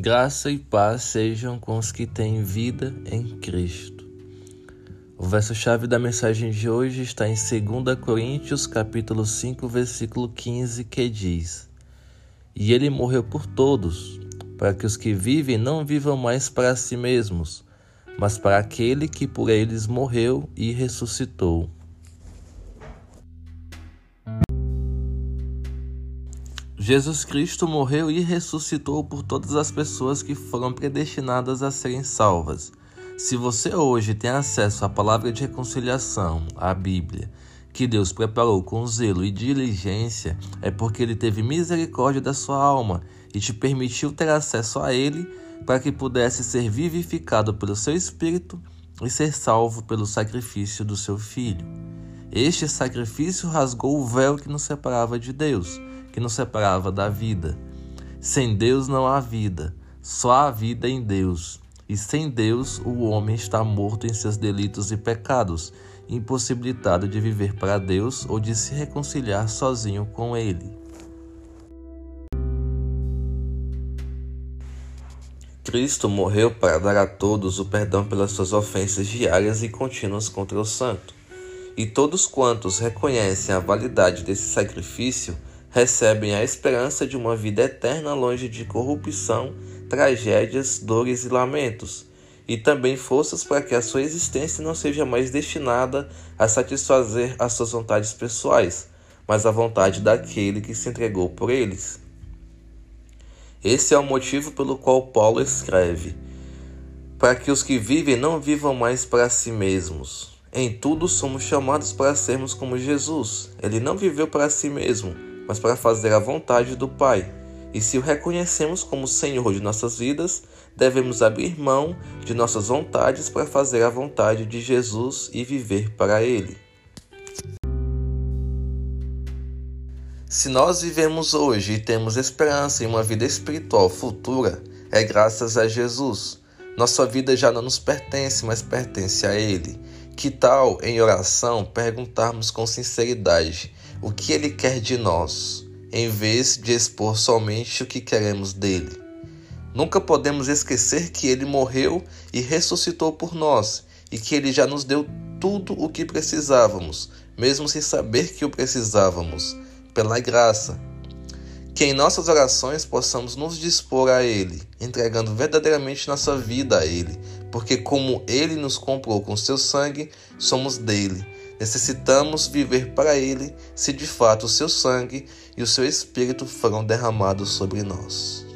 Graça e paz sejam com os que têm vida em Cristo. O verso-chave da mensagem de hoje está em 2 Coríntios, capítulo 5, versículo 15, que diz: E ele morreu por todos, para que os que vivem não vivam mais para si mesmos, mas para aquele que por eles morreu e ressuscitou. Jesus Cristo morreu e ressuscitou por todas as pessoas que foram predestinadas a serem salvas. Se você hoje tem acesso à palavra de reconciliação, à Bíblia, que Deus preparou com zelo e diligência, é porque Ele teve misericórdia da sua alma e te permitiu ter acesso a Ele para que pudesse ser vivificado pelo seu Espírito e ser salvo pelo sacrifício do seu Filho. Este sacrifício rasgou o véu que nos separava de Deus que nos separava da vida. Sem Deus não há vida, só há vida em Deus. E sem Deus, o homem está morto em seus delitos e pecados, impossibilitado de viver para Deus ou de se reconciliar sozinho com Ele. Cristo morreu para dar a todos o perdão pelas suas ofensas diárias e contínuas contra o Santo. E todos quantos reconhecem a validade desse sacrifício recebem a esperança de uma vida eterna longe de corrupção, tragédias, dores e lamentos, e também forças para que a sua existência não seja mais destinada a satisfazer as suas vontades pessoais, mas a vontade daquele que se entregou por eles. Esse é o motivo pelo qual Paulo escreve: para que os que vivem não vivam mais para si mesmos. Em tudo somos chamados para sermos como Jesus. Ele não viveu para si mesmo, mas para fazer a vontade do Pai. E se o reconhecemos como Senhor de nossas vidas, devemos abrir mão de nossas vontades para fazer a vontade de Jesus e viver para Ele. Se nós vivemos hoje e temos esperança em uma vida espiritual futura, é graças a Jesus. Nossa vida já não nos pertence, mas pertence a Ele. Que tal, em oração, perguntarmos com sinceridade o que Ele quer de nós, em vez de expor somente o que queremos dele? Nunca podemos esquecer que Ele morreu e ressuscitou por nós e que Ele já nos deu tudo o que precisávamos, mesmo sem saber que o precisávamos, pela graça. Que em nossas orações possamos nos dispor a Ele, entregando verdadeiramente nossa vida a Ele, porque, como Ele nos comprou com seu sangue, somos dele. Necessitamos viver para Ele, se de fato o seu sangue e o seu espírito foram derramados sobre nós.